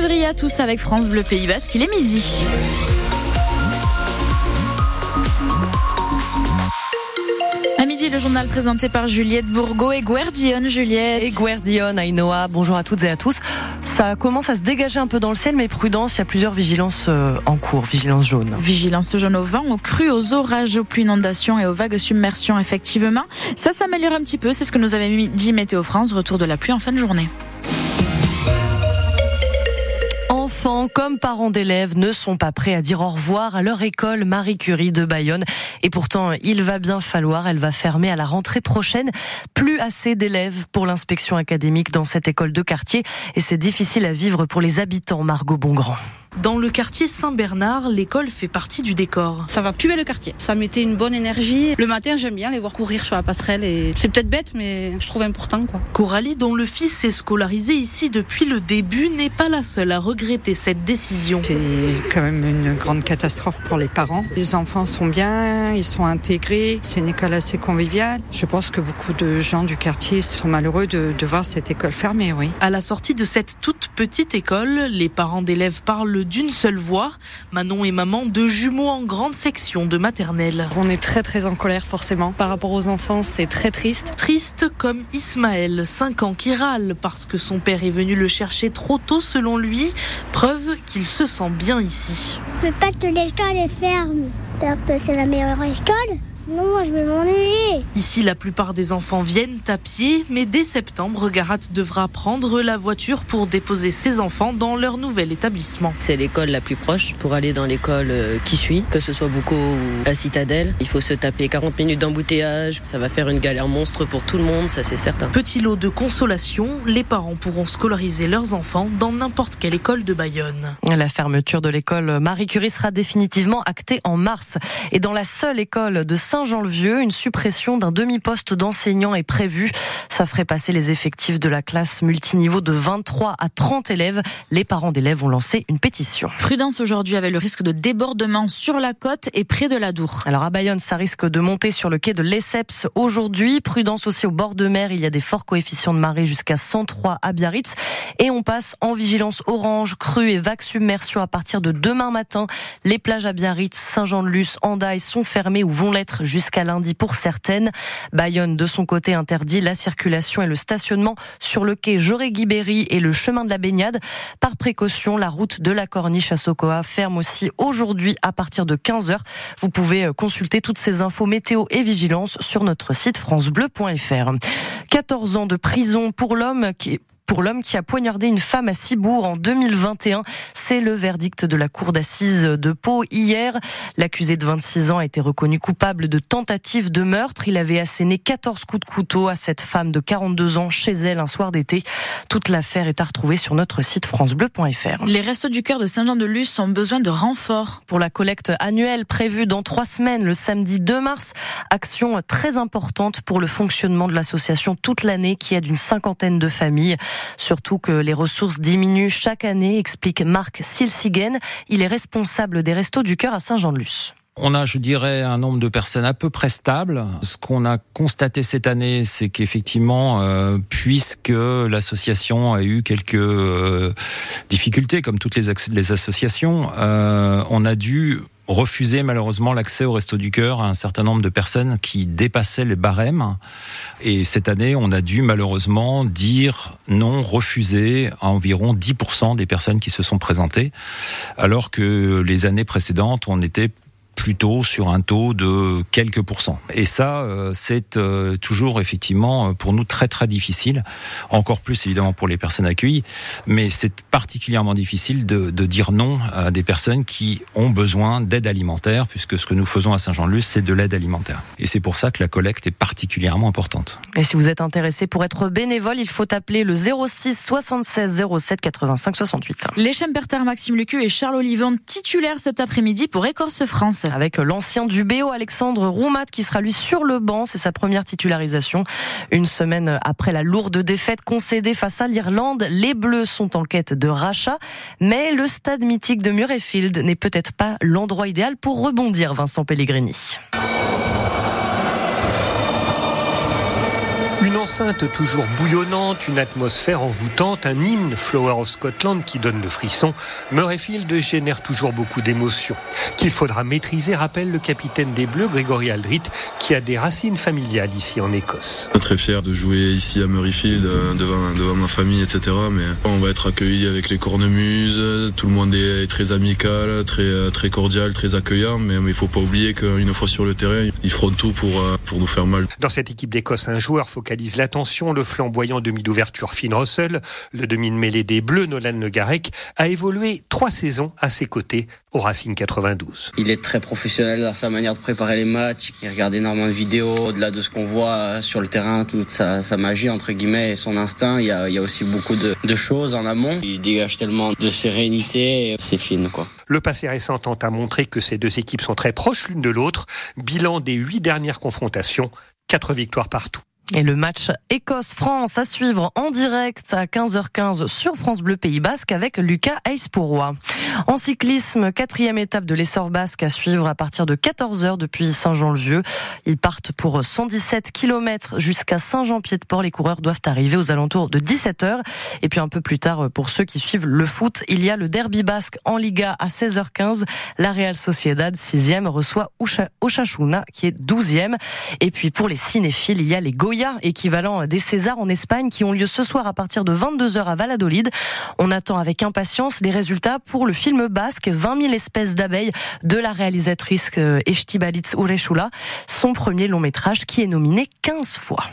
février à tous avec France Bleu Pays Basque, il est midi. À midi, le journal présenté par Juliette Bourgo et Guardian, Juliette. Et Guardian, Ainoa, bonjour à toutes et à tous. Ça commence à se dégager un peu dans le ciel, mais prudence, il y a plusieurs vigilances euh, en cours, vigilance jaune. Vigilance jaune au vent, aux crues, aux orages, aux pluies inondations et aux vagues submersions, effectivement. Ça s'améliore un petit peu, c'est ce que nous avait dit Météo France, retour de la pluie en fin de journée. Enfants comme parents d'élèves ne sont pas prêts à dire au revoir à leur école Marie Curie de Bayonne. Et pourtant, il va bien falloir, elle va fermer à la rentrée prochaine. Plus assez d'élèves pour l'inspection académique dans cette école de quartier. Et c'est difficile à vivre pour les habitants, Margot Bongrand. Dans le quartier Saint-Bernard, l'école fait partie du décor. Ça va puer le quartier. Ça mettait une bonne énergie. Le matin, j'aime bien les voir courir sur la passerelle et c'est peut-être bête, mais je trouve important, quoi. Coralie, dont le fils est scolarisé ici depuis le début, n'est pas la seule à regretter cette décision. C'est quand même une grande catastrophe pour les parents. Les enfants sont bien, ils sont intégrés. C'est une école assez conviviale. Je pense que beaucoup de gens du quartier sont malheureux de, de voir cette école fermée, oui. À la sortie de cette toute petite école, les parents d'élèves parlent d'une seule voix. Manon et maman, deux jumeaux en grande section de maternelle. On est très très en colère forcément. Par rapport aux enfants, c'est très triste. Triste comme Ismaël, 5 ans, qui râle parce que son père est venu le chercher trop tôt selon lui. Preuve qu'il se sent bien ici. Je veux pas que l'école est ferme. Parce que c'est la meilleure école. Sinon, moi, je vais m'ennuyer. Ici, la plupart des enfants viennent à pied, mais dès septembre, Garat devra prendre la voiture pour déposer ses enfants dans leur nouvel établissement. C'est l'école la plus proche pour aller dans l'école euh, qui suit, que ce soit Boucault ou la Citadelle. Il faut se taper 40 minutes d'embouteillage. Ça va faire une galère monstre pour tout le monde, ça c'est certain. Petit lot de consolation, les parents pourront scolariser leurs enfants dans n'importe quelle école de Bayonne. La fermeture de l'école Marie Curie sera définitivement actée en mars. Et dans la seule école de Saint-Jean-le-Vieux, une suppression d'un demi-poste d'enseignant est prévue. Ça ferait passer les effectifs de la classe multiniveau de 23 à 30 élèves. Les parents d'élèves ont lancé une pétition. Prudence aujourd'hui avec le risque de débordement sur la côte et près de la Dour. Alors à Bayonne, ça risque de monter sur le quai de l'Esseps aujourd'hui. Prudence aussi au bord de mer. Il y a des forts coefficients de marée jusqu'à 103 à Biarritz. Et on passe en vigilance orange, crue et vague submersion à partir de demain matin. Les plages à Biarritz, Saint-Jean-de-Luz, Andaille sont fermées ou vont l'être jusqu'à lundi pour certaines. Bayonne, de son côté, interdit la circulation et le stationnement sur le quai Joré-Guibéry et le chemin de la baignade. Par précaution, la route de la Corniche à Sokoa ferme aussi aujourd'hui à partir de 15h. Vous pouvez consulter toutes ces infos météo et vigilance sur notre site francebleu.fr. 14 ans de prison pour l'homme qui pour l'homme qui a poignardé une femme à Cibourg en 2021. C'est le verdict de la cour d'assises de Pau hier. L'accusé de 26 ans a été reconnu coupable de tentative de meurtre. Il avait asséné 14 coups de couteau à cette femme de 42 ans chez elle un soir d'été. Toute l'affaire est à retrouver sur notre site francebleu.fr. Les restos du cœur de Saint-Jean-de-Luz ont besoin de renforts. Pour la collecte annuelle prévue dans trois semaines, le samedi 2 mars, action très importante pour le fonctionnement de l'association toute l'année qui aide une cinquantaine de familles. Surtout que les ressources diminuent chaque année, explique Marc Silsigen. Il est responsable des Restos du Cœur à Saint-Jean-de-Luz. On a, je dirais, un nombre de personnes à peu près stable. Ce qu'on a constaté cette année, c'est qu'effectivement, euh, puisque l'association a eu quelques euh, difficultés, comme toutes les, associations, euh, on a dû refuser malheureusement l'accès au Resto du Cœur à un certain nombre de personnes qui dépassaient les barèmes. Et cette année, on a dû malheureusement dire non, refuser à environ 10% des personnes qui se sont présentées, alors que les années précédentes, on était plutôt sur un taux de quelques pourcents. Et ça, euh, c'est euh, toujours effectivement euh, pour nous très très difficile, encore plus évidemment pour les personnes accueillies, mais c'est particulièrement difficile de, de, dire non à des personnes qui ont besoin d'aide alimentaire, puisque ce que nous faisons à Saint-Jean-de-Luz, c'est de l'aide alimentaire. Et c'est pour ça que la collecte est particulièrement importante. Et si vous êtes intéressé pour être bénévole, il faut appeler le 06 76 07 85 68. Les Schemperter, Maxime Lucu et Charles Olivon titulaires cet après-midi pour Écorce France avec l'ancien du BO Alexandre Roumat qui sera lui sur le banc. C'est sa première titularisation. Une semaine après la lourde défaite concédée face à l'Irlande, les Bleus sont en quête de rachat. Mais le stade mythique de Murrayfield n'est peut-être pas l'endroit idéal pour rebondir, Vincent Pellegrini. Enceinte toujours bouillonnante, une atmosphère envoûtante, un hymne Flower of Scotland qui donne le frisson, Murrayfield génère toujours beaucoup d'émotions. Qu'il faudra maîtriser, rappelle le capitaine des Bleus, Grégory Aldrit, qui a des racines familiales ici en Écosse. Très fier de jouer ici à Murrayfield euh, devant, devant ma famille, etc. Mais on va être accueillis avec les cornemuses, tout le monde est très amical, très, très cordial, très accueillant, mais il faut pas oublier qu'une fois sur le terrain, ils feront tout pour, euh, pour nous faire mal. Dans cette équipe d'Écosse, un joueur l'attention, le flamboyant demi d'ouverture Finn Russell, le demi de mêlée des Bleus Nolan Le Garec, a évolué trois saisons à ses côtés au Racing 92. Il est très professionnel dans sa manière de préparer les matchs, il regarde énormément de vidéos, au-delà de ce qu'on voit sur le terrain, toute sa, magie entre guillemets et son instinct, il y a, il y a aussi beaucoup de, de, choses en amont. Il dégage tellement de sérénité, c'est fine quoi. Le passé récent tente à montrer que ces deux équipes sont très proches l'une de l'autre. Bilan des huit dernières confrontations, quatre victoires partout. Et le match Écosse-France à suivre en direct à 15h15 sur France Bleu Pays Basque avec Lucas Aispourroy. En cyclisme, quatrième étape de l'essor basque à suivre à partir de 14h depuis Saint-Jean-le-Vieux. Ils partent pour 117 km jusqu'à Saint-Jean-Pied-de-Port. Les coureurs doivent arriver aux alentours de 17h. Et puis un peu plus tard, pour ceux qui suivent le foot, il y a le derby basque en Liga à 16h15. La Real Sociedad, 6e, reçoit Ochachuna qui est 12e. Et puis pour les cinéphiles, il y a les Équivalent des Césars en Espagne, qui ont lieu ce soir à partir de 22h à Valladolid. On attend avec impatience les résultats pour le film basque 20 000 espèces d'abeilles de la réalisatrice euh, Estibalitz Ureshula, son premier long métrage qui est nominé 15 fois.